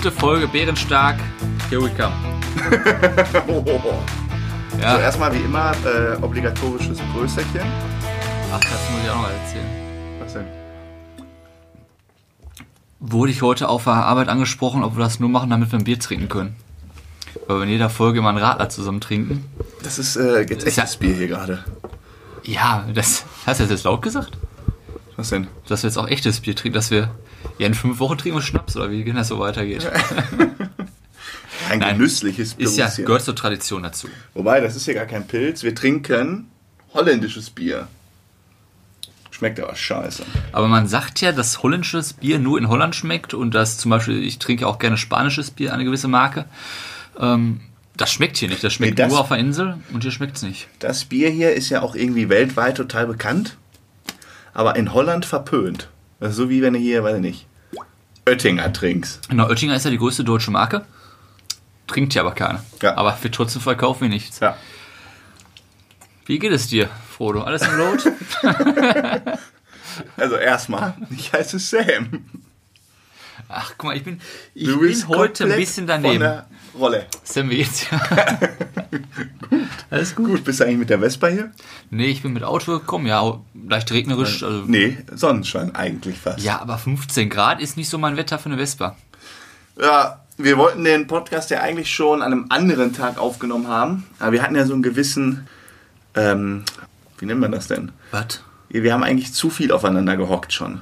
Fünfte Folge Bärenstark. Here we come. Ja. So, erstmal wie immer äh, obligatorisches Größerchen. Ach, das muss ich auch noch mal erzählen. Was denn? Wurde ich heute auf der Arbeit angesprochen, ob wir das nur machen, damit wir ein Bier trinken können. Weil wir in jeder Folge immer einen Radler zusammen trinken. Das ist äh, jetzt Ist ja- echtes Bier hier gerade. Ja, das hast du das jetzt laut gesagt? Was denn? Dass wir jetzt auch echtes Bier trinken, dass wir ja in fünf Wochen trinken wir Schnaps oder wie, wenn das so weitergeht. Ein Nein. genüssliches Ist ja, gehört zur Tradition dazu. Wobei, das ist hier gar kein Pilz. Wir trinken holländisches Bier. Schmeckt aber scheiße. Aber man sagt ja, dass holländisches Bier nur in Holland schmeckt und dass zum Beispiel, ich trinke auch gerne spanisches Bier, eine gewisse Marke. Ähm, das schmeckt hier nicht. Das schmeckt Nee, das- nur auf der Insel und hier schmeckt es nicht. Das Bier hier ist ja auch irgendwie weltweit total bekannt, aber in Holland verpönt. Das ist so wie wenn du hier, weiß ich nicht, Oettinger trinkst. Genau, Oettinger ist ja die größte deutsche Marke. Trinkt ja aber keiner. Ja. Aber wir trotzdem verkaufen wir nichts. Ja. Wie geht es dir, Frodo? Alles im Lot? Also erstmal, ich heiße Sam. Ach, guck mal, ich bin, ich bin heute ein bisschen Von daneben. der Rolle. Wie geht's dir? Alles gut? Gut, bist du eigentlich mit der Vespa hier? Nee, ich bin mit Auto gekommen, ja, leicht regnerisch. Also, Nee, Sonnenschein eigentlich fast. Ja, aber 15 Grad ist nicht so mein Wetter für eine Vespa. Ja, wir wollten den Podcast ja eigentlich schon an einem anderen Tag aufgenommen haben. Aber wir hatten ja so einen gewissen, ähm, wie nennt man das denn? Was? Wir haben eigentlich zu viel aufeinander gehockt schon.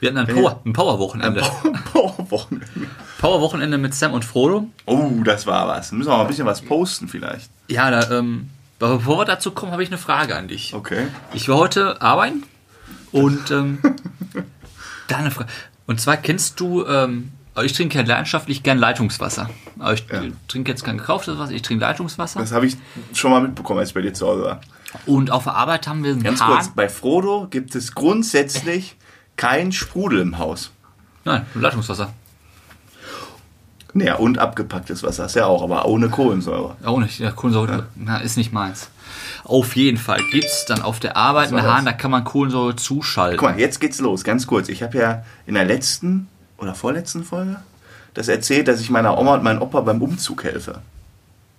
Wir hatten ein Power- ein Power-Wochenende. Powerwochenende. Power-Wochenende mit Sam und Frodo. Oh, das war was. Müssen wir mal ein bisschen was posten vielleicht. Ja, da, ähm, aber bevor wir dazu kommen, habe ich eine Frage an dich. Okay. Ich war heute arbeiten und ähm, da eine Frage. Und zwar kennst du, ähm, also ich trinke ja leidenschaftlich gern Leitungswasser. Aber ich Ja. trinke jetzt kein gekauftes Wasser, ich trinke Leitungswasser. Das habe ich schon mal mitbekommen, als ich bei dir zu Hause war. Und auf der Arbeit haben wir einen Ganz Hahn. kurz, bei Frodo gibt es grundsätzlich kein Sprudel im Haus. Nein, Leitungswasser. Naja, und abgepacktes Wasser ist ja auch, aber ohne Kohlensäure. Auch nicht. Ja, Kohlensäure na, ist nicht meins. Auf jeden Fall gibt es dann auf der Arbeit einen Hahn, da kann man Kohlensäure zuschalten. Guck mal, jetzt geht's los, ganz kurz. Ich habe ja in der letzten oder vorletzten Folge das erzählt, dass ich meiner Oma und meinem Opa beim Umzug helfe.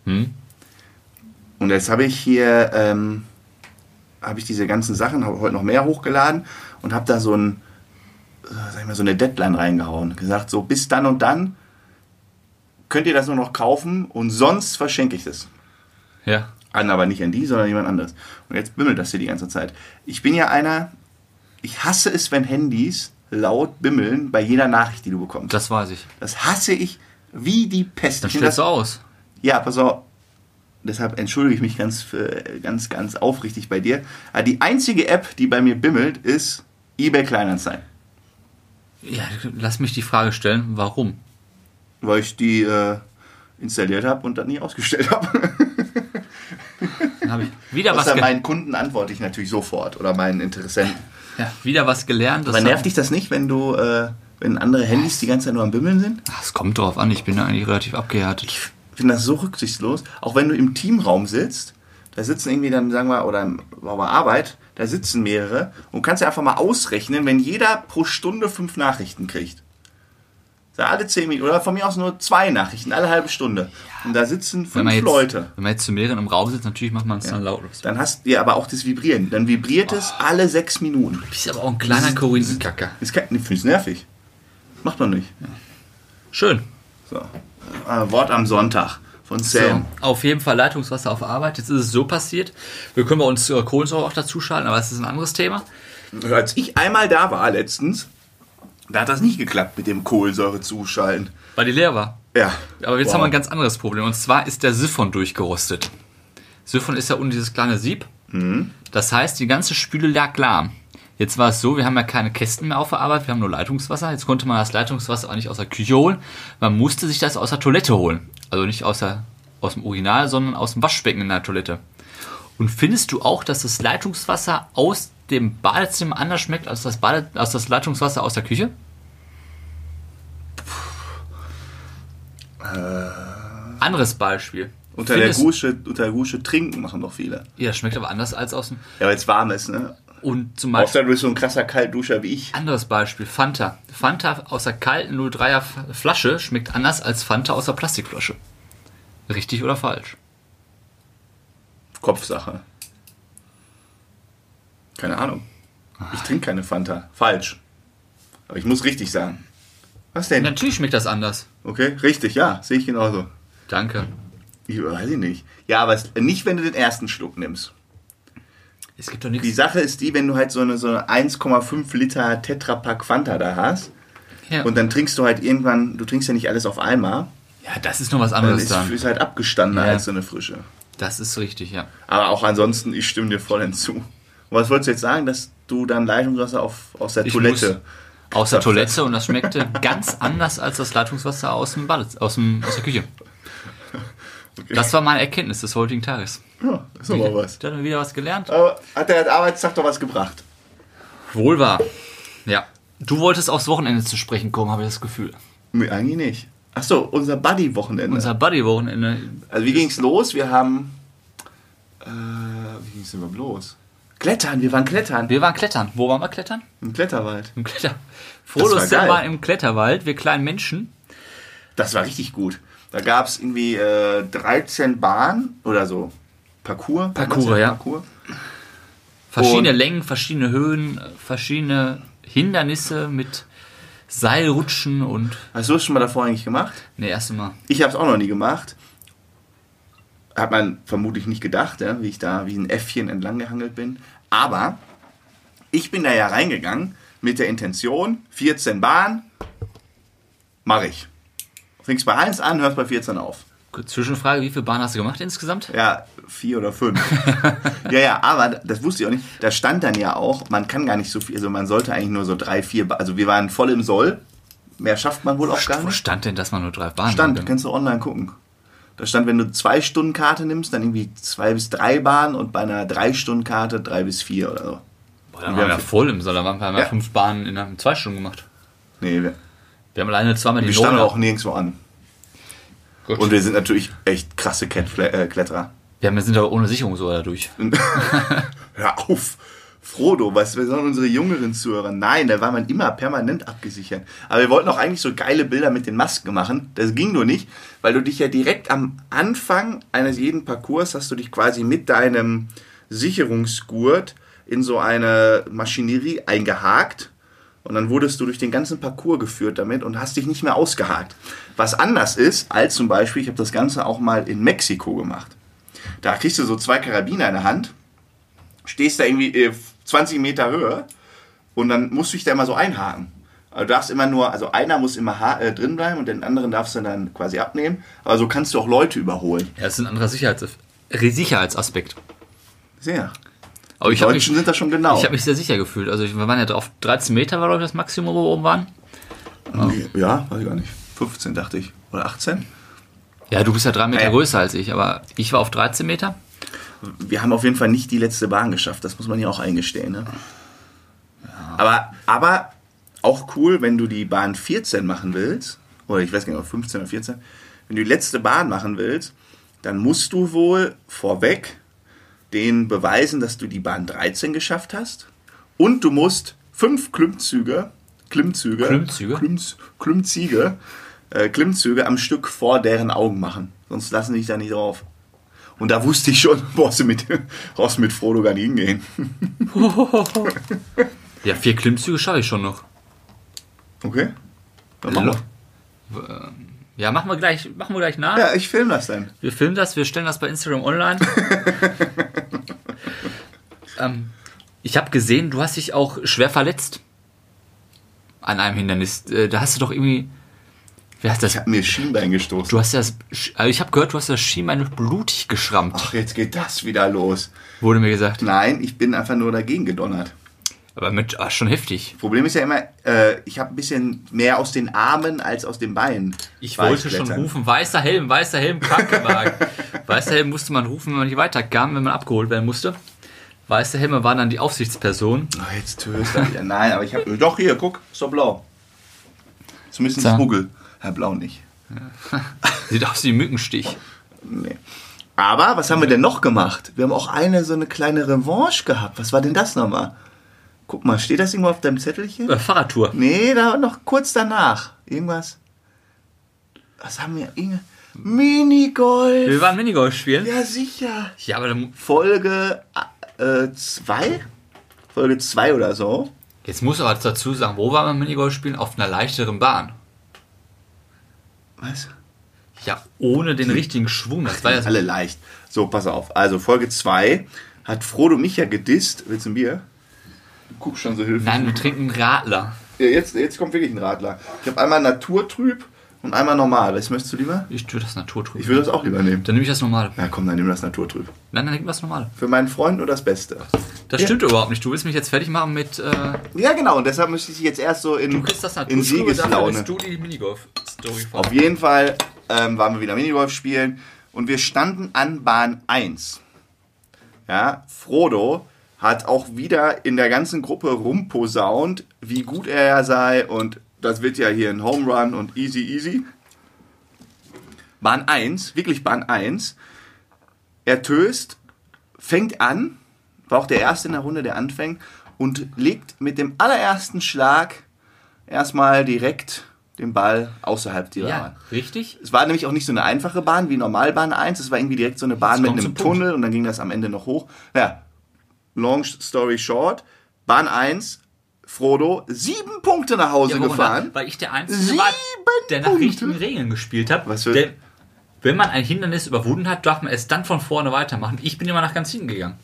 Hm? Und jetzt habe ich hier ähm, habe ich diese ganzen Sachen, habe heute noch mehr hochgeladen und habe da so ein, äh, sag ich mal, so eine Deadline reingehauen. Gesagt, so bis dann und dann könnt ihr das nur noch kaufen und sonst verschenke ich das. Ja. An, aber nicht an die, sondern jemand anderes. Und jetzt bimmelt das hier die ganze Zeit. Ich bin ja einer, ich hasse es, wenn Handys laut bimmeln bei jeder Nachricht, die du bekommst. Das weiß ich. Das hasse ich wie die Pest. Dann stellst du aus. ja, pass auf. Deshalb entschuldige ich mich ganz, äh, ganz, ganz aufrichtig bei dir. Aber die einzige App, die bei mir bimmelt, ist eBay Kleinanzeigen. Ja, lass mich die Frage stellen, warum? Weil ich die äh, installiert habe und dann nie ausgestellt habe. Dann habe ich wieder was, Außer ge meinen Kunden antworte ich natürlich sofort oder meinen Interessenten. ja, wieder was gelernt. Aber nervt dich das nicht, wenn du, äh, wenn andere Handys die ganze Zeit nur am Bimmeln sind? Es kommt drauf an, ich bin da eigentlich relativ abgehärtet. Ich finde das so rücksichtslos. Auch wenn du im Teamraum sitzt, da sitzen irgendwie dann, sagen wir, oder im- bei Arbeit, da sitzen mehrere und kannst ja einfach mal ausrechnen, wenn jeder pro Stunde fünf Nachrichten kriegt. Alle zehn Minuten, oder von mir aus nur zwei Nachrichten, alle halbe Stunde. Und da sitzen fünf jetzt, Leute. wenn man jetzt zu mehreren im Raum sitzt, natürlich macht man es dann lautlos. Dann hast du ja aber auch das Vibrieren. Dann vibriert es alle sechs Minuten. Du bist aber auch ein kleiner Korinenkacker. Das kann, ich finde es nervig. Macht man nicht. Schön. So. Äh, Wort am Sonntag von So, Sam. auf jeden Fall Leitungswasser auf Arbeit. Jetzt ist es so passiert. Wir können bei uns äh, Kohlensäure auch dazu schalten, aber das ist ein anderes Thema. Als ich einmal da war letztens, da hat das nicht geklappt mit dem Kohlensäure zuschalten. Weil die leer war. Ja. Aber jetzt Wow. haben wir ein ganz anderes Problem. Und zwar ist der Siphon durchgerostet. Siphon ist ja unten dieses kleine Sieb. Das heißt, die ganze Spüle lag lahm. Jetzt war es so, wir haben ja keine Kästen mehr auf der Arbeit, wir haben nur Leitungswasser. Jetzt konnte man das Leitungswasser auch nicht aus der Küche holen. Man musste sich das aus der Toilette holen. Also nicht aus, der, aus dem Original, sondern aus dem Waschbecken in der Toilette. Und findest du auch, dass das Leitungswasser aus dem Badezimmer anders schmeckt als das, Bade, als das Leitungswasser aus der Küche? Anderes Beispiel. Unter der, Findest- Gusche, unter der Gusche trinken machen doch viele. Ja, schmeckt aber anders als aus dem. Ja, weil es warm ist, ne? Und zum Beispiel, Außer du bist so ein krasser Kaltduscher wie ich. anderes Beispiel, Fanta. Fanta aus der kalten 03er F- Flasche schmeckt anders als Fanta aus der Plastikflasche. Richtig oder falsch? Kopfsache. Keine Ahnung. Ich trinke keine Fanta. Falsch. Aber ich muss richtig sagen. Was denn? Natürlich schmeckt das anders. Okay, richtig, ja, sehe ich genauso. Danke. Ich weiß ich nicht. Ja, aber es, nicht, wenn du den ersten Schluck nimmst. Es gibt doch Die nichts. Sache ist die, wenn du halt so eine, so eine 1,5 Liter Tetrapack Fanta da hast Ja. und dann trinkst du halt irgendwann, du trinkst ja nicht alles auf einmal, ja, das ist noch was dann anderes ist, dann. ist halt abgestandener Ja. als so eine frische. Das ist richtig, ja. Aber auch ansonsten, ich stimme dir voll hinzu. Und was wolltest du jetzt sagen, dass du dann Leitungswasser auf, aus der Ich Toilette... Aus der Toilette und das schmeckte ganz anders als das Leitungswasser aus dem Bad, aus, dem, aus der Küche. Das war meine Erkenntnis des heutigen Tages. Ja, ist doch mal was. Da hat man wieder was gelernt. Aber hat der Arbeitstag doch was gebracht? Wohl wahr. Ja. Du wolltest aufs Wochenende zu sprechen kommen, habe ich das Gefühl. Nee, eigentlich nicht. Achso, unser Buddy-Wochenende. Unser Buddy-Wochenende. Also wie ging's los? Wir haben... Äh, wie ging's denn überhaupt los? Klettern, wir waren klettern. Wir waren klettern. Wo waren wir klettern? Im Kletterwald. Im Kletter. war Frodo ist geil. immer im Kletterwald, wir kleinen Menschen. Das war richtig gut. Da gab es irgendwie äh, 13 Bahnen oder so. Parcours. Parcours, ja. Parcours. Verschiedene Und- Längen, verschiedene Höhen, äh, verschiedene Hindernisse mit Seilrutschen und. Hast du das schon mal davor eigentlich gemacht? Ne, erste Mal. Ich habe es auch noch nie gemacht. Hat man vermutlich nicht gedacht, ja, wie ich da wie ein Äffchen entlang gehangelt bin. Aber ich bin da ja reingegangen mit der Intention, 14 Bahnen, mache ich. Fängst bei 1 an, hörst bei 14 auf. Zwischenfrage, wie viele Bahnen hast du gemacht insgesamt? Ja, vier oder fünf. ja, ja, aber das wusste ich auch nicht. Da stand dann ja auch, man kann gar nicht so viel, also man sollte eigentlich nur so drei, vier, also wir waren voll im Soll. Mehr schafft man wohl auch gar Wo nicht. stand denn, dass man nur drei Bahnen Stand, kannst du online gucken. Da stand, wenn du zwei Stunden Karte nimmst, dann irgendwie zwei bis drei Bahnen und bei einer drei Stunden Karte drei bis vier oder so. Boah, dann waren wir voll im Soll, da waren wir Ja. fünf Bahnen in zwei Stunden gemacht. Nee, wir, Wir haben alleine zweimal die wir standen auch nirgendwo an. Gut. Und wir sind natürlich echt krasse äh, Kletterer. Ja, wir sind aber ohne Sicherung so dadurch. Hör auf! Frodo, was wir sollen unsere jüngeren Zuhörer? Nein, da war man immer permanent abgesichert. Aber wir wollten auch eigentlich so geile Bilder mit den Masken machen. Das ging nur nicht, weil du dich ja direkt am Anfang eines jeden Parcours hast du dich quasi mit deinem Sicherungsgurt in so eine Maschinerie eingehakt. Und dann wurdest du durch den ganzen Parcours geführt damit und hast dich nicht mehr ausgehakt. Was anders ist, als zum Beispiel, ich habe das Ganze auch mal in Mexiko gemacht. Da kriegst du so zwei Karabiner in der Hand stehst da irgendwie äh, 20 Meter Höhe und dann musst du dich da immer so einhaken. Also du darfst immer nur, also einer muss immer äh, drin bleiben und den anderen darfst du dann quasi abnehmen. Aber so kannst du auch Leute überholen. Ja, das ist ein anderer Sicherheits Sicherheitsaspekt. Sehr. Aber ich Die habe mich, Deutschen sind da schon genau. ich hab mich sehr sicher gefühlt. Also wir waren ja auf 13 Meter, war glaube ich das Maximum, wo wir oben waren. ja, weiß ich gar nicht. 15 dachte ich. Oder 18? Ja, du bist ja drei Meter Ja. größer als ich, aber ich war auf 13 Meter. Wir haben auf jeden Fall nicht die letzte Bahn geschafft. Das muss man ja auch eingestehen. Ne? Aber, aber auch cool, wenn du die Bahn 14 machen willst, oder ich weiß gar nicht, ob 15 oder 14, wenn du die letzte Bahn machen willst, dann musst du wohl vorweg den beweisen, dass du die Bahn 13 geschafft hast. Und du musst fünf Klimmzüge, Klimmzüge, Klimmzüge? Klimms, Klimmzüge, äh, Klimmzüge am Stück vor deren Augen machen. Sonst lassen die dich da nicht drauf. Und da wusste ich schon, brauchst du mit, brauchst mit Frodo gar nicht hingehen. Ja, vier Klimmzüge schaffe ich schon noch. Okay? Dann machen wir. Ja, machen wir gleich, machen wir gleich nach. Ja, ich film das dann. Wir filmen das, wir stellen das bei Instagram online. ähm, ich habe gesehen, du hast dich auch schwer verletzt. An einem Hindernis. Äh, Da hast du doch irgendwie. Wer hat das? Ich habe mir Schienbein gestoßen. Du hast das. Also ich habe gehört, du hast das Schienbein blutig geschrammt. Ach, jetzt geht das wieder los. Wurde mir gesagt. Nein, ich bin einfach nur dagegen gedonnert. Aber mit, ah, schon heftig. Problem ist ja immer, äh, ich habe ein bisschen mehr aus den Armen als aus den Beinen. Ich wollte schon rufen, weißer Helm, weißer Helm, Krankenwagen. weißer Helm musste man rufen, wenn man nicht weiterkam, wenn man abgeholt werden musste. Weiße Helme waren dann die Aufsichtsperson. Ach, jetzt töst du wieder. Nein, aber ich habe. Doch, hier, guck, doch blau. Zumindest So. ein Smuggle. Herr Blau nicht. Sieht aus wie Mückenstich. Nee. Aber was haben wir denn noch gemacht? Wir haben auch eine so eine kleine Revanche gehabt. Was war denn das nochmal? Guck mal, steht das irgendwo auf deinem Zettelchen? Äh, Fahrradtour. Nee, da noch kurz danach. Irgendwas. Was haben wir? Inge? Minigolf. Wir waren Minigolf spielen. Ja, sicher. Ja, aber dann, Folge 2? Folge 2 oder so. jetzt muss aber dazu sagen, wo waren wir Minigolf spielen? Auf einer leichteren Bahn. Was? Ja, ohne den richtigen Schwung. Das war ja so Alle leicht. So, pass auf. Also, Folge 2 hat Frodo mich ja gedisst. Willst du ein Bier? Du guckst schon so hilfreich. Nein, wir trinken Radler. Ja, jetzt, jetzt kommt wirklich ein Radler. Ich habe einmal naturtrüb und einmal normal. Was möchtest du lieber? Ich tue das Naturtrüb. Ich würde das auch lieber nehmen. Dann nehme ich das normale. Na komm, dann nimm das naturtrüb. Nein, dann nehmen wir das normale. Für meinen Freund nur das Beste. Das stimmt überhaupt nicht. Du willst mich jetzt fertig machen mit. Äh, Ja, genau. Und deshalb müsste ich jetzt erst so in, du kriegst das in Siegeslaune. du die Minigolf-Story Auf jeden Fall ähm, waren wir wieder Minigolf spielen und wir standen an Bahn 1. Ja, Frodo hat auch wieder in der ganzen Gruppe rumposaunt, wie gut er ja sei und das wird ja hier ein Home Run und easy easy. Bahn 1, wirklich Bahn 1. Er töst, fängt an, war auch der Erste in der Runde, der anfängt und legt mit dem allerersten Schlag erstmal direkt den Ball außerhalb der Bahn. Ja, richtig. Es war nämlich auch nicht so eine einfache Bahn wie Normalbahn 1. Es war irgendwie direkt so eine Bahn mit einem. Tunnel und dann ging das am Ende noch hoch. Ja, long story short. Bahn 1, Frodo, sieben Punkte nach Hause Ja, gefahren. Weil ich der Einzige Sieben war, der nach Punkte? richtigen Regeln gespielt hat. Was für- Denn wenn man ein Hindernis überwunden hat, darf man es dann von vorne weitermachen. Ich bin immer nach ganz hinten gegangen.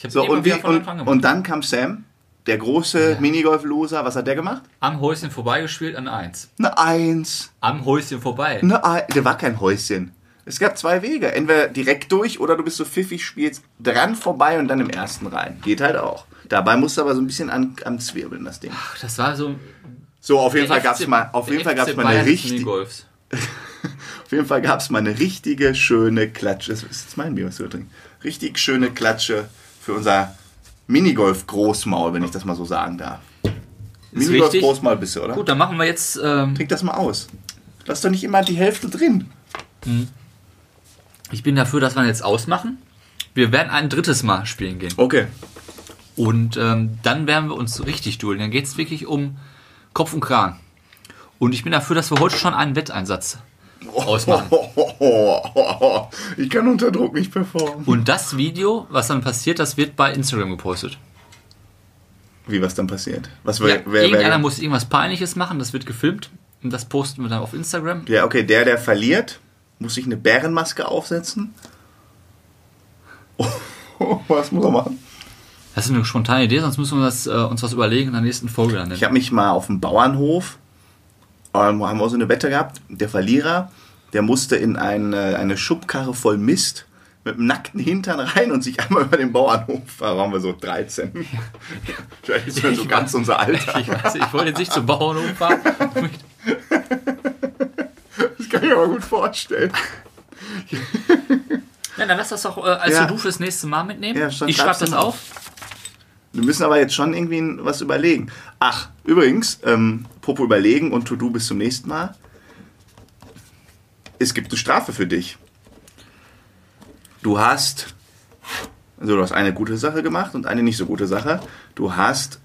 Ich So, und, wie, von und, Anfang gemacht. und dann kam Sam, der große Minigolf-Loser. Was hat der gemacht? Am Häuschen vorbeigespielt an 1. Eine Eins. Am Häuschen vorbei. Eine Ei der war kein Häuschen. Es gab zwei Wege. Entweder direkt durch oder du bist so pfiffig, spielst dran vorbei und dann im ersten rein. Geht halt auch. Dabei musst du aber so ein bisschen an, am Zwirbeln, das Ding. Ach, Das war so. So, auf jeden Fall gab es mal, auf jeden Fall gab's mal eine Bayern des richtig, Minigolfs. auf jeden Fall gab's mal eine richtige schöne Klatsche. Das ist jetzt mein Bier, was da trinkst. Richtig schöne Klatsche für unser Minigolf-Großmaul, wenn ich das mal so sagen darf. Minigolf-Großmaul bist du, oder? Gut, dann machen wir jetzt. Ähm, Trink das mal aus. Lass doch nicht immer die Hälfte drin. Ich bin dafür, dass wir jetzt ausmachen. Wir werden ein drittes Mal spielen gehen. Okay. Und ähm, dann werden wir uns richtig dueln. Dann geht es wirklich um Kopf und Kragen. Und ich bin dafür, dass wir heute schon einen Wetteinsatz ausmachen. Ich kann unter Druck nicht performen. Und das Video, was dann passiert, das wird bei Instagram gepostet. Wie was dann passiert? Was Ja, wer, wer, irgendeiner wer, muss irgendwas Peinliches machen, das wird gefilmt. Und das posten wir dann auf Instagram. Ja, okay, der, der verliert, muss sich eine Bärenmaske aufsetzen. was muss er machen? Das ist eine spontane Idee, sonst müssen wir das, äh, uns was überlegen in der nächsten Folge dann. Ich habe mich mal auf dem Bauernhof, ähm, haben wir so eine Wette gehabt, der Verlierer, der musste in eine, eine Schubkarre voll Mist mit dem nackten Hintern rein und sich einmal über den Bauernhof, da waren wir so 13. Vielleicht ist das so Ich ganz unser Alter. Ich, weiß, ich wollte jetzt nicht zum Bauernhof fahren. Das kann ich mir aber gut vorstellen. Ja, dann lass das doch äh, als Ja. To-Do fürs nächste Mal mitnehmen. Ja, ich schreibe das auf. Wir müssen aber jetzt schon irgendwie was überlegen. Ach, übrigens, ähm, Popo überlegen und To-Do bis zum nächsten Mal. Es gibt eine Strafe für dich. Du hast, also du hast eine gute Sache gemacht und eine nicht so gute Sache. Du hast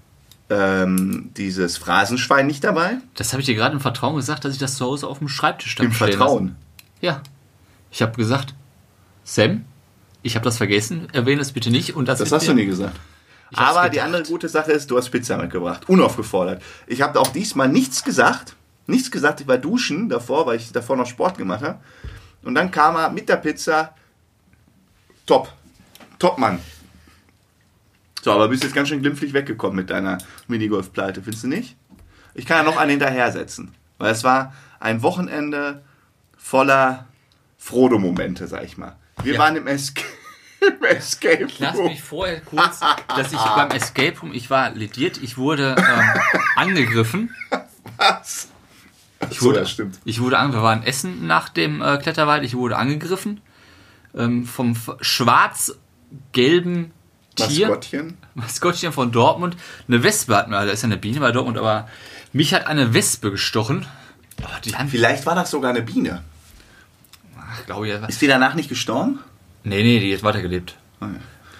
ähm, dieses Phrasenschwein nicht dabei. Das habe ich dir gerade im Vertrauen gesagt, dass ich das zu Hause auf dem Schreibtisch dann Im Vertrauen. lasse. Ja. Ich habe gesagt, Sam, ich habe das vergessen, erwähne es bitte nicht. Und das, Das hast du nie gesagt. Aber die andere gute Sache ist, du hast Pizza mitgebracht. Unaufgefordert. Ich habe auch diesmal nichts gesagt. Nichts gesagt. Ich war duschen davor, weil ich davor noch Sport gemacht habe. Und dann kam er mit der Pizza. Top. Top, Mann. So, aber bist jetzt ganz schön glimpflich weggekommen mit deiner Minigolf-Pleite, findest du nicht? Ich kann ja noch einen hinterher setzen. Weil es war ein Wochenende voller Frodo-Momente, sag ich mal. Wir Ja. waren im, Esca im Escape Lass Room. mich vorher kurz, dass ich beim Escape Room, ich war lediert, ich wurde ähm, angegriffen. Was? Ich So, wurde, das stimmt. Ich wurde an, wir waren essen nach dem äh, Kletterwald, ich wurde angegriffen ähm, vom schwarz-gelben Tier, Maskottchen. Maskottchen von Dortmund. Eine Wespe hat mir, da ist ja eine Biene bei Dortmund, aber mich hat eine Wespe gestochen. Oh, Vielleicht war das sogar eine Biene. ach, glaube ich, Ist die danach nicht gestorben? nee, nee, die hat weitergelebt. Ja.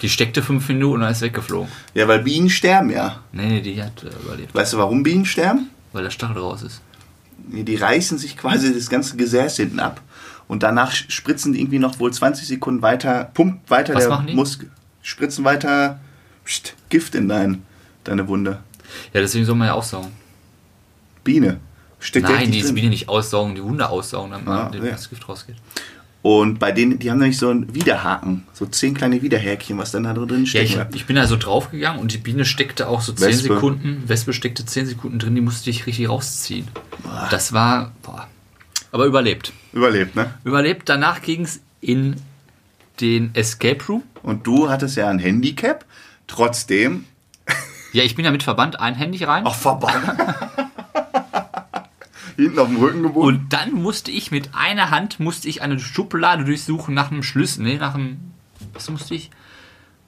Die steckte fünf Minuten und dann ist weggeflogen. Ja, weil Bienen sterben ja. Nee, nee, die hat äh, überlebt, Weißt du, warum Bienen sterben? weil der Stachel raus ist. Nee, Die reißen sich quasi das ganze Gesäß hinten ab. Und danach spritzen die irgendwie noch wohl 20 Sekunden weiter, pumpt weiter Was der? Muskel. Spritzen weiter pst, Gift in dein, deine Wunde. Ja, deswegen soll man ja aussaugen. Biene. Steckt ja Nein, die. Biene nicht aussaugen, die Hunde aussaugen, damit Ah, man ja. das Gift rausgeht. Und bei denen, die haben nämlich so einen Widerhaken. So zehn kleine Widerhäkchen, was dann da drin Ja, steckt. ich, ich bin da so draufgegangen und die Biene steckte auch so 10 Wespe. Sekunden, Wespe steckte 10 Sekunden drin, die musste ich richtig rausziehen. Das war, boah. Aber überlebt. Überlebt, ne? Überlebt, danach ging es in den Escape Room. Und du hattest ja ein Handicap. Trotzdem. Ja, ich bin ja mit Verband ein Handy rein. Ach, verbannt. Hinten auf dem Rücken gebunden. Und dann musste ich mit einer Hand, musste ich eine Schublade durchsuchen nach einem Schlüssel, nee, nach einem, was musste ich?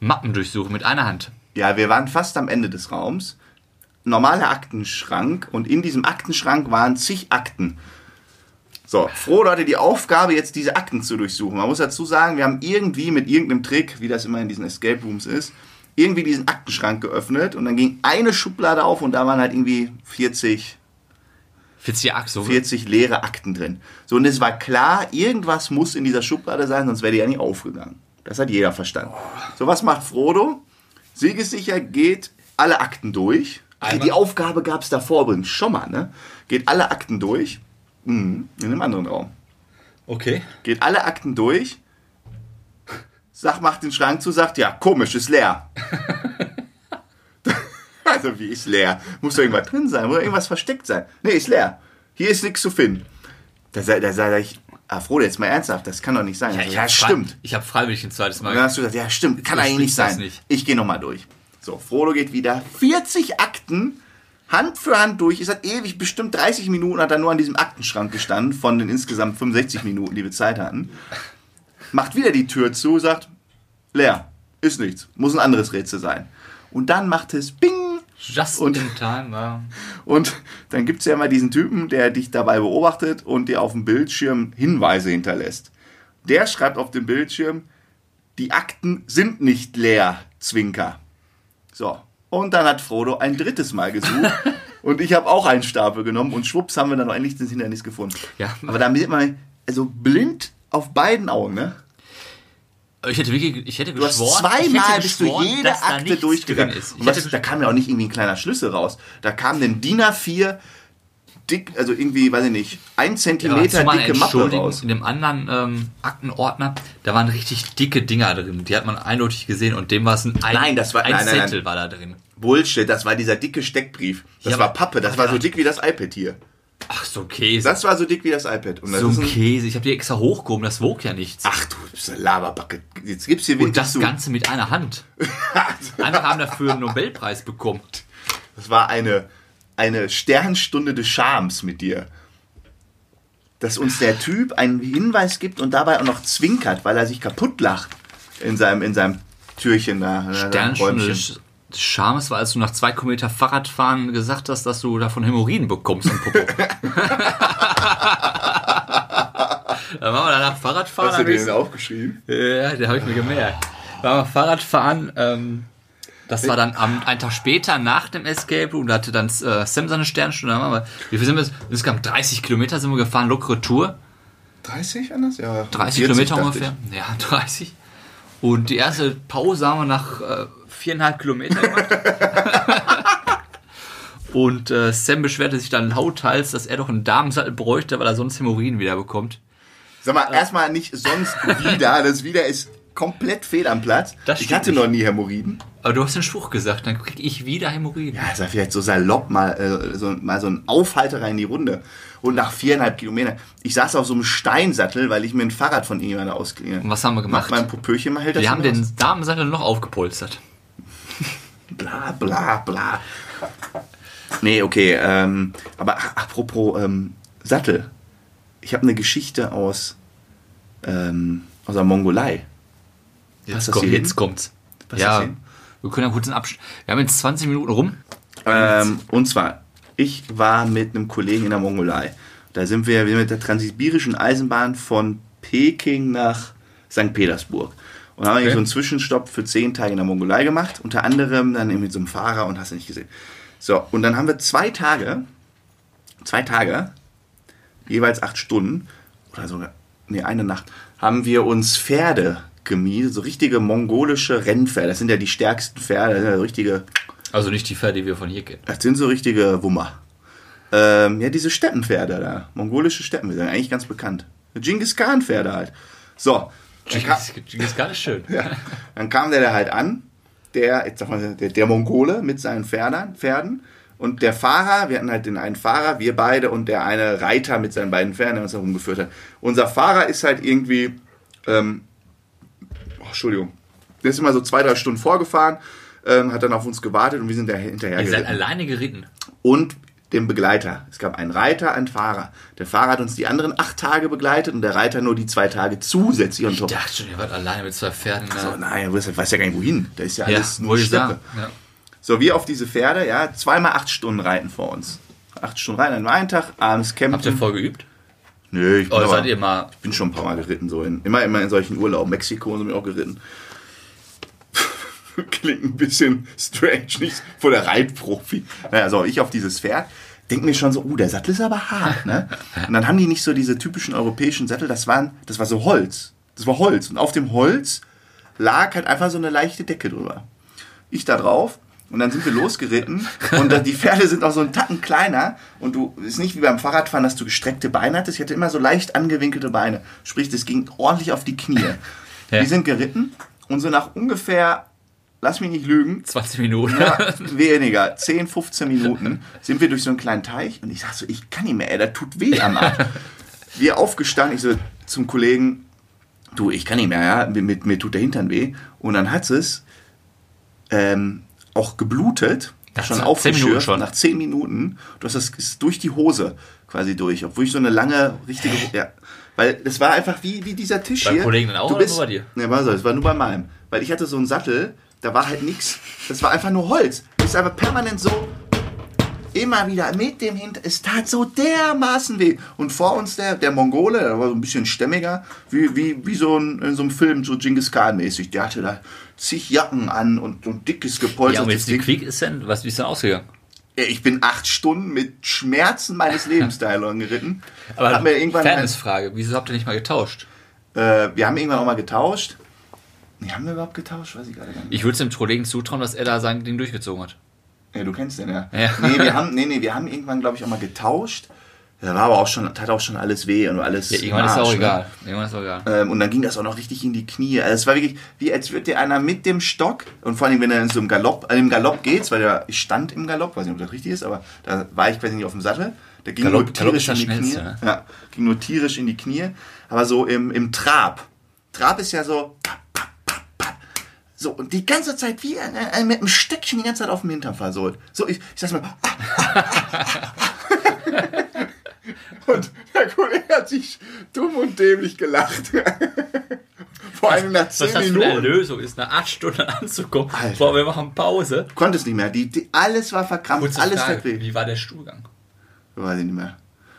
Mappen durchsuchen mit einer Hand. Ja, wir waren fast am Ende des Raums. Normaler Aktenschrank und in diesem Aktenschrank waren zig Akten. So, Frodo hatte die Aufgabe, jetzt diese Akten zu durchsuchen. Man muss dazu sagen, wir haben irgendwie mit irgendeinem Trick, wie das immer in diesen Escape Rooms ist, irgendwie diesen Aktenschrank geöffnet und dann ging eine Schublade auf und da waren halt irgendwie 40, 40 Axt, so. 40 leere Akten drin. So, und es war klar, irgendwas muss in dieser Schublade sein, sonst wäre die ja nicht aufgegangen. Das hat jeder verstanden. So, was macht Frodo? Siegessicher geht alle Akten durch. Ach, die Aufgabe gab es davor übrigens schon mal, ne? Geht alle Akten durch. Mhm, in einem anderen Raum. Okay. Geht alle Akten durch. Sag, macht den Schrank zu, sagt, ja, komisch, ist leer. also, wie ist leer? Muss doch irgendwas drin sein, muss doch irgendwas versteckt sein. Nee, ist leer. Hier ist nichts zu finden. Da, sa- da sage ich, ah, Frodo, jetzt mal ernsthaft, das kann doch nicht sein. Ja, ja stimmt. Ich habe freiwillig ein zweites Und dann Mal. hast du gesagt, ja, stimmt, kann eigentlich nicht sein. nicht. Ich gehe nochmal durch. So, Frodo geht wieder 40 Akten Hand für Hand durch. Es hat ewig, bestimmt 30 Minuten hat er nur an diesem Aktenschrank gestanden, von den insgesamt 65 Minuten, die wir Zeit hatten. Macht wieder die Tür zu, sagt, leer, ist nichts, muss ein anderes Rätsel sein. Und dann macht es Bing Just Und- in time, ja. und dann gibt es ja immer diesen Typen, der dich dabei beobachtet und dir auf dem Bildschirm Hinweise hinterlässt. Der schreibt auf dem Bildschirm, die Akten sind nicht leer, Zwinker. So. Und dann hat Frodo ein drittes Mal gesucht. und ich habe auch einen Stapel genommen und schwupps haben wir dann noch endlich das Hindernis gefunden. Ja. Aber da sieht man, also blind auf beiden Augen, ne? Ich hätte wirklich, ich hätte Du hast geschworen, zweimal bist du jede da Akte durchgegangen. ist. Und was, da kam ja auch nicht irgendwie ein kleiner Schlüssel raus. Da kam ein DIN A4 dick, also irgendwie, weiß ich nicht, ein Ja, Zentimeter meiner dicke Mappe raus. In dem anderen ähm, Aktenordner, da waren richtig dicke Dinger drin. Die hat man eindeutig gesehen und dem war es ein, ein, Nein, das war- ein nein, nein, nein. Zettel war da drin. Bullshit, das war dieser dicke Steckbrief. Das Ja, war Pappe, das war so ja. dick wie das iPad hier. Ach, so Käse. Das war so dick wie das iPad. Und das so ist ein Käse. Ich habe die extra hochgehoben, das wog ja nichts. Ach du Laberbacke. Jetzt gibt's hier und das zu. Ganze mit einer Hand. Andere haben dafür einen Nobelpreis bekommen. Das war eine, eine Sternstunde des Charmes mit dir. Dass uns der Typ einen Hinweis gibt und dabei auch noch zwinkert, weil er sich kaputt lacht in seinem, in seinem Türchen da. Sternstunde des Charmes war, als du nach zwei Kilometer Fahrradfahren gesagt hast, dass du davon Hämorrhoiden bekommst am Popo. Dann waren wir danach Fahrradfahren. Hast du den aufgeschrieben? Ja, den habe ich mir gemerkt. War mal Fahrradfahren. Ähm, das war dann am, einen Tag später nach dem Escape Room. Da hatte dann äh, Sam seine Sternstunde. Wie viel sind wir? Insgesamt 30 Kilometer sind wir gefahren, lockere Tour. 30 anders? Ja. 30 40 Kilometer ungefähr. Ja, 30. Und die erste Pause haben wir nach äh, viereinhalb Kilometer gemacht. Und äh, Sam beschwerte sich dann lauthals, dass er doch einen Damensattel bräuchte, weil er sonst Hämorrhoiden wieder bekommt. ich. Sag mal, erstmal nicht sonst wieder. Das wieder ist komplett fehl am Platz. Das ich hatte nicht. noch nie Hämorrhoiden. Aber du hast den Spruch gesagt, dann krieg ich wieder Hämorrhoiden. Ja, ist ja vielleicht so salopp mal, äh, so, mal so ein Aufhalter rein in die Runde. Und nach viereinhalb Kilometern, ich saß auf so einem Steinsattel, weil ich mir ein Fahrrad von irgendjemandem ausgeliehen Und was haben wir Mach gemacht? mein Popöchen mal hält das Wir haben denn aus? den Damensattel noch aufgepolstert. Bla, bla, bla. Nee, okay, ähm, aber apropos ähm, Sattel. Ich habe eine Geschichte aus, ähm, aus der Mongolei. Jetzt, das hier jetzt kommt's. Was ja? Wir können ja kurz einen Abstand. Wir haben jetzt 20 Minuten rum. Ähm, und zwar, ich war mit einem Kollegen in der Mongolei. Da sind wir, wir sind mit der transsibirischen Eisenbahn von Peking nach St. Petersburg. Und haben okay. so einen Zwischenstopp für zehn Tage in der Mongolei gemacht. Unter anderem dann eben mit so einem Fahrer und hast du nicht gesehen. So, und dann haben wir zwei Tage, zwei Tage, jeweils acht Stunden, oder sogar, nee, eine Nacht, haben wir uns Pferde gemietet, so richtige mongolische Rennpferde. Das sind ja die stärksten Pferde, das sind ja richtige, Also nicht die Pferde, die wir von hier kennen. das sind so richtige Wummer. Ähm, ja, diese Steppenpferde da, mongolische Steppenpferde, sind eigentlich ganz bekannt. Genghis Khan Pferde halt. So, dann kam, Das ist schön. ja, dann kam der da halt an, der, jetzt sag mal, der, der Mongole mit seinen Pferden, Pferden und der Fahrer, wir hatten halt den einen Fahrer, wir beide und der eine Reiter mit seinen beiden Pferden, der uns herumgeführt hat. Unser Fahrer ist halt irgendwie, ähm, Entschuldigung, der ist immer so zwei, drei Stunden vorgefahren, ähm, hat dann auf uns gewartet und wir sind da hinterher Ihr seid alleine geritten. und dem Begleiter. Es gab einen Reiter, einen Fahrer. Der Fahrer hat uns die anderen acht Tage begleitet und der Reiter nur die zwei Tage zusätzlich on Ich top. dachte schon, ihr wart alleine mit zwei Pferden. So, ne? nein, du weißt, ja gar nicht wohin. Da ist ja ja, alles nur wollte ich Steppe. sagen. Ja. So, wir auf diese Pferde, ja, zweimal acht Stunden reiten vor uns. Acht Stunden reiten an einem Tag, abends campen. Habt ihr voll geübt? Nö, ich bin, Oder aber, seid ihr mal. ich bin schon ein paar Mal geritten, so in, immer, immer in solchen Urlauben. Mexiko sind wir auch geritten. Klingt ein bisschen strange, nicht? Vor der Reitprofi. Naja, so, ich auf dieses Pferd, denk mir schon so, uh, der Sattel ist aber hart, ne? Und dann haben die nicht so diese typischen europäischen Sattel, das waren, das war so Holz. Das war Holz. Und auf dem Holz lag halt einfach so eine leichte Decke drüber. Ich da drauf und dann sind wir losgeritten und die Pferde sind auch so einen Tacken kleiner und du ist nicht wie beim Fahrradfahren, dass du gestreckte Beine hattest. Ich hatte immer so leicht angewinkelte Beine. Sprich, das ging ordentlich auf die Knie. Ja. Wir sind geritten und so nach ungefähr, lass mich nicht lügen, 20 Minuten. ja, weniger, 10, 15 Minuten sind wir durch so einen kleinen Teich und ich sag so, ich kann nicht mehr, ey, das tut weh am Arsch. Wir aufgestanden, ich so zum Kollegen, du, ich kann nicht mehr, ja, mir, mir, mir tut der Hintern weh. Und dann hat es ähm, auch geblutet, Nach schon 10 aufgeschürt, Minuten schon. nach 10 Minuten. Du hast das ist durch die Hose quasi durch, obwohl ich so eine lange, richtige, ja, weil das war einfach wie, wie dieser Tisch Beim hier. Kollegen dann auch du oder bist, nur bei dir? Ne, war so, es war nur bei meinem. Weil ich hatte so einen Sattel, da war halt nichts. Das war einfach nur Holz. Das ist einfach permanent so. Immer wieder mit dem Hintern. Es tat so dermaßen weh. Und vor uns der, der Mongole, der war so ein bisschen stämmiger, wie, wie, wie so ein, in so einem Film, so Genghis Khan-mäßig. Der hatte da zig Jacken an und so ein dickes Ja, gepolstertes und jetzt die Ding. Quick Ascent, was wie ist denn ausgegangen? Ich bin acht Stunden mit Schmerzen meines Lebens da geritten. Aber Hab mir irgendwann Fairnessfrage, wieso habt ihr nicht mal getauscht? äh, wir haben irgendwann auch mal getauscht. Nee, haben wir überhaupt getauscht? Weiß ich gerade gar nicht. Ich würde es dem Kollegen zutrauen, dass er da sein Ding durchgezogen hat. Ja, du kennst den, ja. Ja. Nee, wir haben, nee, nee, wir haben irgendwann, glaube ich, auch mal getauscht. Da war aber auch schon, tat auch schon alles weh und alles. Ja, irgendwann ist Arsch, auch ne? egal. Irgendwann ist auch egal. Ähm, und dann ging das auch noch richtig in die Knie. Also es war wirklich, wie als würde dir einer mit dem Stock, und vor allem, wenn er in so einem Galopp, äh, im Galopp geht, weil der, ich stand im Galopp, weiß nicht, ob das richtig ist, aber da war ich quasi nicht auf dem Sattel. Der ging Galopp- nur tierisch ist in die Knie. Ne? Ja, ging nur tierisch in die Knie. Aber so im, im Trab. Trab ist ja so. So, und die ganze Zeit wie ein, mit einem Stöckchen die ganze Zeit auf dem Hintern versohlt. So, ich, ich sag's mal. und der Kollege hat sich dumm und dämlich gelacht. Vor allem nach Was 10 das für eine Minuten. Lösung ist, nach 8 Stunden anzukommen. Alter. Boah, wir machen Pause. Konnte es nicht mehr. Die, die, alles war verkrampft, Kurze alles Frage, wie war der Stuhlgang? Weiß ich nicht mehr.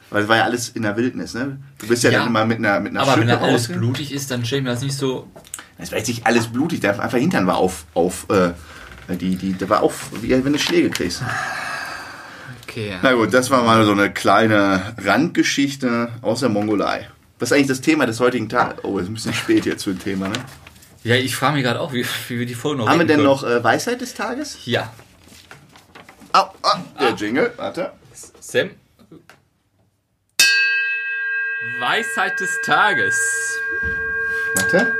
Weil es war ja alles in der Wildnis, ne? Du bist ja, Ja. dann immer mit einer, mit einer Aber wenn da alles blutig ist, dann stelle ich mir das nicht so. Es war jetzt nicht alles blutig, der einfach Hintern war auf, auf, äh, die, die, der war auf, wie wenn du Schläge kriegst. Okay. Na gut, das war mal so eine kleine Randgeschichte aus der Mongolei. Was ist eigentlich das Thema des heutigen Tages? Oh, ist ein bisschen spät jetzt für ein Thema, ne? Ja, ich frage mich gerade auch, wie, wie wir die Folge noch Haben wir denn können. noch äh, Weisheit des Tages? Ja. Au, ah, der Jingle, warte. Sam. Weisheit des Tages. Warte.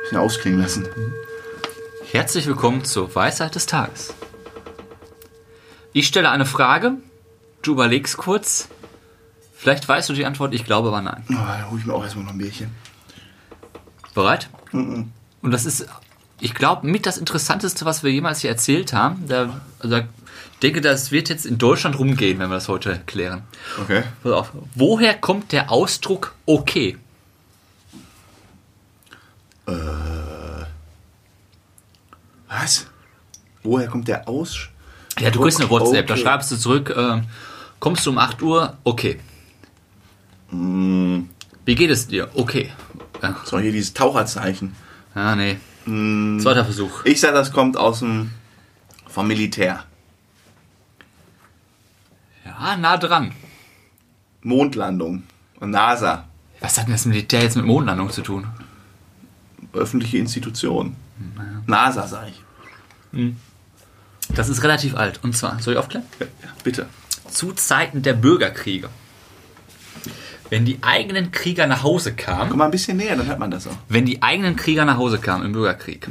Bisschen ausklingen lassen. Herzlich willkommen zur Weisheit des Tages. Ich stelle eine Frage, du überlegst kurz. Vielleicht weißt du die Antwort, ich glaube aber nein. Oh, dann hole ich mir auch erstmal noch ein Bierchen. Bereit? Und das ist, ich glaube, mit das Interessanteste, was wir jemals hier erzählt haben. Da, also, ich denke, das wird jetzt in Deutschland rumgehen, wenn wir das heute klären. Okay. Pass auf. Woher kommt der Ausdruck okay? Was? Woher kommt der Aus? Ja, du kriegst eine WhatsApp, da Okay. schreibst du zurück, ähm, kommst du um 8 Uhr? Okay. Mm. Wie geht es dir? Okay. Ja. So, hier dieses Taucherzeichen. Ah, nee. Hm. Zweiter Versuch. Ich sage, das kommt aus dem vom Militär. Ja, nah dran. Mondlandung. Und NASA. Was hat denn das Militär jetzt mit Mondlandung zu tun? Öffentliche Institution. NASA, sage ich. Das ist relativ alt. Und zwar, soll ich aufklären? Ja, bitte. Zu Zeiten der Bürgerkriege. Wenn die eigenen Krieger nach Hause kamen, Komm mal ein bisschen näher, dann hört man das auch. wenn die eigenen Krieger nach Hause kamen im Bürgerkrieg,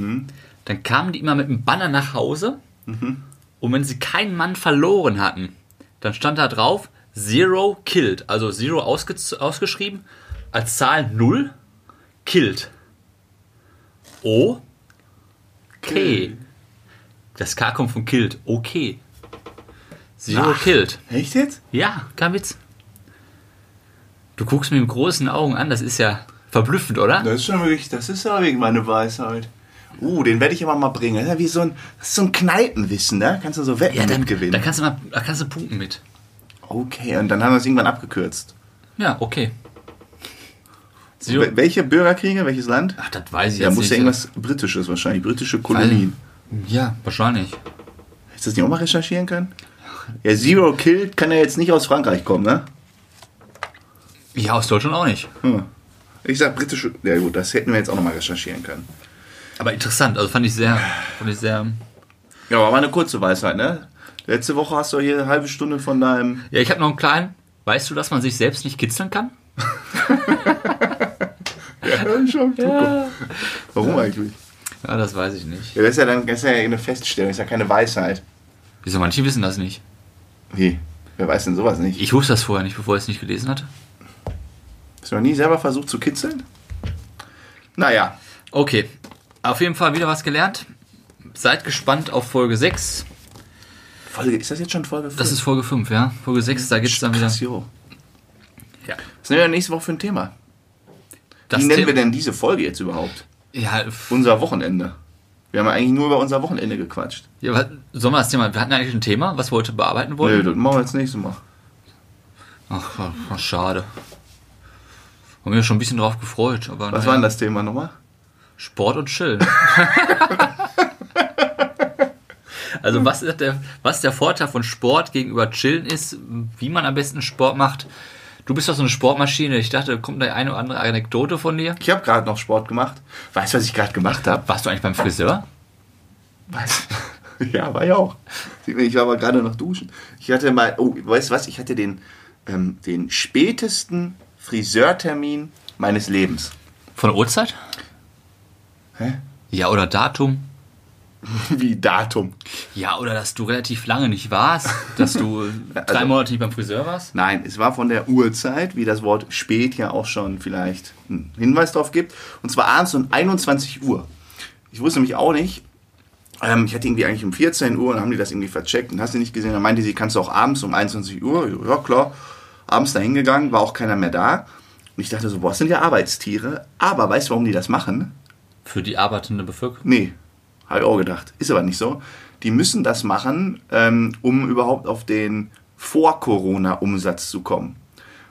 dann kamen die immer mit einem Banner nach Hause. Und wenn sie keinen Mann verloren hatten, dann stand da drauf Zero killed. Also Zero ausge ausgeschrieben als Zahl 0 killed. O K. Kill. Das K kommt von killed. Okay. Zero Ach. killed. Echt jetzt? Ja, kein Witz. Du guckst mir mit großen Augen an, das ist ja verblüffend, oder? Das ist schon wirklich, das ist aber wegen meine Weisheit. Uh, den werde ich aber mal bringen. Das ist ja wie so ein, das ist so ein Kneipenwissen, ne? Kannst du so Wetten Ja, dann, mitgewinnen. da kannst du mal, da kannst du punkten mit. Okay, und dann haben wir es irgendwann abgekürzt. Ja, okay. Zero. Wel- Welche Bürgerkriege, welches Land? Ach, das weiß ich Ja, jetzt muss nicht. ja irgendwas Britisches wahrscheinlich, britische Kolonien. Ja, wahrscheinlich. Hättest du das nicht auch mal recherchieren können? Ja, Zero Kill kann ja jetzt nicht aus Frankreich kommen, ne? Ja, aus Deutschland auch nicht. Hm. Ich sag britische. Ja gut, das hätten wir jetzt auch noch mal recherchieren können. Aber interessant, also fand ich sehr, fand ich sehr. Ja, aber war eine kurze Weisheit, ne? Letzte Woche hast du hier eine halbe Stunde von deinem. Ja, ich habe noch einen kleinen. Weißt du, dass man sich selbst nicht kitzeln kann? Ja, schon. Warum eigentlich? Ja, das weiß ich nicht. Ja, das ist ja dann das ist ja eine Feststellung, das ist ja keine Weisheit. Wieso, manche wissen das nicht. Wie? Wer weiß denn sowas nicht? Ich wusste das vorher nicht, bevor ich es nicht gelesen hatte. Hast du noch nie selber versucht zu kitzeln? Naja, Okay, auf jeden Fall wieder was gelernt. Seid gespannt auf Folge 6. Folge, ist das jetzt schon Folge 5? Das ist Folge 5, ja. Folge 6, da gibt es dann wieder. Krass, jo. Ja. Was nehmen wir nächste Woche für ein Thema? Das Wie nennen wir Thema- denn diese Folge jetzt überhaupt? Ja, Unser Wochenende. Wir haben eigentlich nur über unser Wochenende gequatscht. ja, was- sollen wir das Thema? Wir hatten eigentlich ein Thema, was wir heute bearbeiten Nö, wollten. das machen wir jetzt nächstes Mal. Ach, schade. Haben wir schon ein bisschen drauf gefreut. Aber Was naja. war denn das Thema nochmal? Sport und Chillen. also was ist der, was der Vorteil von Sport gegenüber Chillen ist, wie man am besten Sport macht. Du bist doch so eine Sportmaschine. Ich dachte, da kommt da eine oder andere Anekdote von dir. Ich habe gerade noch Sport gemacht. Weißt du, was ich gerade gemacht habe? Warst du eigentlich beim Friseur? Was? Ja, war ja auch. Ich war aber gerade noch duschen. Ich hatte mal, oh, weißt du was? Ich hatte den, ähm, den spätesten Friseurtermin meines Lebens. Von der Uhrzeit? Hä? Ja, oder Datum? Wie Datum? Ja, oder dass du relativ lange nicht warst, dass du drei Also- Monate nicht beim Friseur warst. Nein, es war von der Uhrzeit, wie das Wort spät ja auch schon vielleicht einen Hinweis darauf gibt. Und zwar abends um 21 Uhr. Ich wusste nämlich auch nicht, ähm, ich hatte irgendwie eigentlich um 14 Uhr und dann haben die das irgendwie vercheckt und hast du nicht gesehen. Dann meinte sie, kannst du auch abends um 21 Uhr? Ja, klar. Abends da hingegangen, war auch keiner mehr da. Und ich dachte so, boah, das sind ja Arbeitstiere. Aber weißt du, warum die das machen? Für die arbeitende Bevölkerung. Nee, habe ich auch gedacht. Ist aber nicht so. Die müssen das machen, ähm, um überhaupt auf den Vor-Corona-Umsatz zu kommen.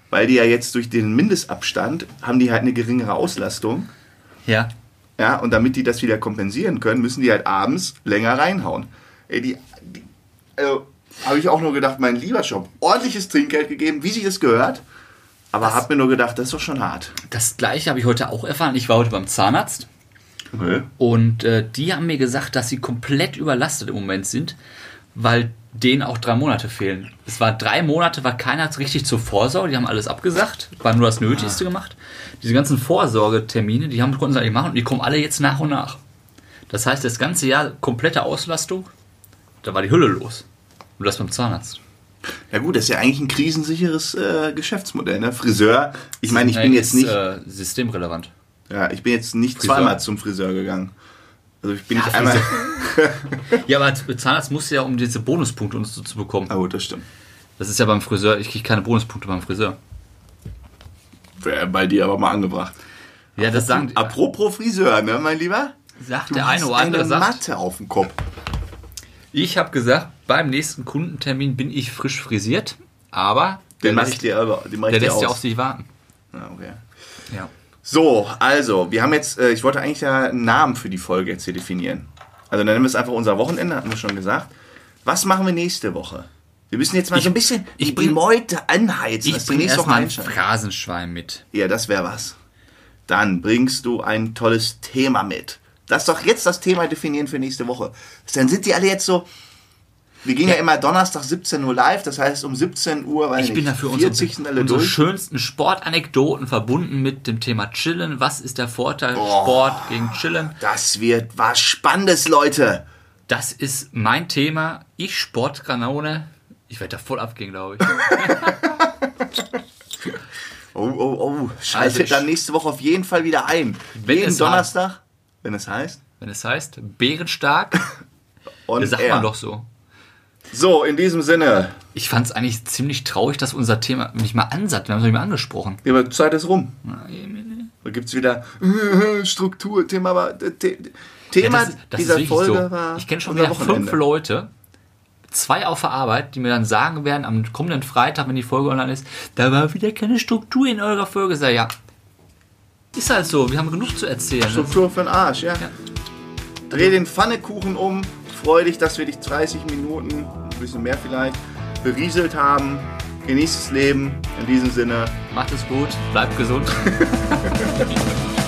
Weil die ja jetzt durch den Mindestabstand haben die halt eine geringere Auslastung. Ja. Ja, und damit die das wieder kompensieren können, müssen die halt abends länger reinhauen. Ey, die, die also, habe ich auch nur gedacht, mein lieber Shop, ordentliches Trinkgeld gegeben, wie sich das gehört. Aber habe mir nur gedacht, das ist doch schon hart. Das gleiche habe ich heute auch erfahren. Ich war heute beim Zahnarzt. Okay. Und äh, die haben mir gesagt, dass sie komplett überlastet im Moment sind, weil denen auch drei Monate fehlen. Es war drei Monate, war keiner richtig zur Vorsorge, die haben alles abgesagt, war nur das Nötigste gemacht. Diese ganzen Vorsorgetermine, die haben, konnten sie eigentlich machen und die kommen alle jetzt nach und nach. Das heißt, das ganze Jahr komplette Auslastung, da war die Hülle los. Und das beim Zahnarzt. Ja gut, das ist ja eigentlich ein krisensicheres äh, Geschäftsmodell. Ne? Friseur, ich meine, ich bin jetzt Ist, nicht, Äh, systemrelevant. Ja, ich bin jetzt nicht Friseur. zweimal zum Friseur gegangen. Also ich bin Ja, nicht einmal. Ja, aber als Zahnarzt musst du ja, um diese Bonuspunkte uns so zu bekommen. Ah gut, das stimmt. Das ist ja beim Friseur, ich kriege keine Bonuspunkte beim Friseur. Wäre bei dir aber mal angebracht. Ja, das sagen, Apropos Friseur, ne, mein Lieber? sagt Du der eine oder andere. eine Sagt, Matte auf dem Kopf. ich habe gesagt, beim nächsten Kundentermin bin ich frisch frisiert, aber Den der mache ich lässt, dir aber, den mach ich der dir lässt ja auf sich warten. Ja, okay. Ja. So, also, wir haben jetzt, äh, ich wollte eigentlich ja einen Namen für die Folge jetzt hier definieren. Also, dann nennen wir es einfach unser Wochenende, hatten wir schon gesagt. Was machen wir nächste Woche? Wir müssen jetzt mal Ich- so ein bisschen ich die bring- Meute anheizen, Ich die bringe nächste Woche erstmal ein. Phrasenschwein mit. Ja, das wäre was. Dann bringst du ein tolles Thema mit. Lass doch jetzt das Thema definieren für nächste Woche. Dann sind die alle jetzt so. Wir gehen ja, immer Donnerstag 17 Uhr live, das heißt um 17 Uhr, weiß Ich bin nicht, dafür unsere, 40 sind alle unsere durch. schönsten Sportanekdoten verbunden mit dem Thema Chillen. Was ist der Vorteil Oh. Sport gegen Chillen? Das wird was Spannendes, Leute. Das ist mein Thema. Ich Sportgranone. Ich werde da voll abgehen, glaube ich. Oh, oh, oh. Schaltet Also dann nächste Woche auf jeden Fall wieder ein. Wenn Jeden Donnerstag, wenn es heißt. Wenn es heißt, bärenstark, das sagt man doch so. So, in diesem Sinne. Ich fand es eigentlich ziemlich traurig, dass unser Thema nicht mal ansatz. Wir haben es nicht mal angesprochen. Ja, aber Zeit ist rum. Da gibt es wieder Struktur, Thema war. The Thema Ja, das das dieser Folge so. war. Ich kenne schon wieder fünf Wochenende. Leute, zwei auf der Arbeit, die mir dann sagen werden, am kommenden Freitag, wenn die Folge online ist, da war wieder keine Struktur in eurer Folge. Sag, ja, ist halt so, wir haben genug zu erzählen. Ne? Struktur für den Arsch, ja. Dreh den Pfannekuchen um. Freu dich, dass wir dich 30 Minuten, ein bisschen mehr vielleicht, berieselt haben. Genieß das Leben. In diesem Sinne. Macht es gut, bleibt gesund.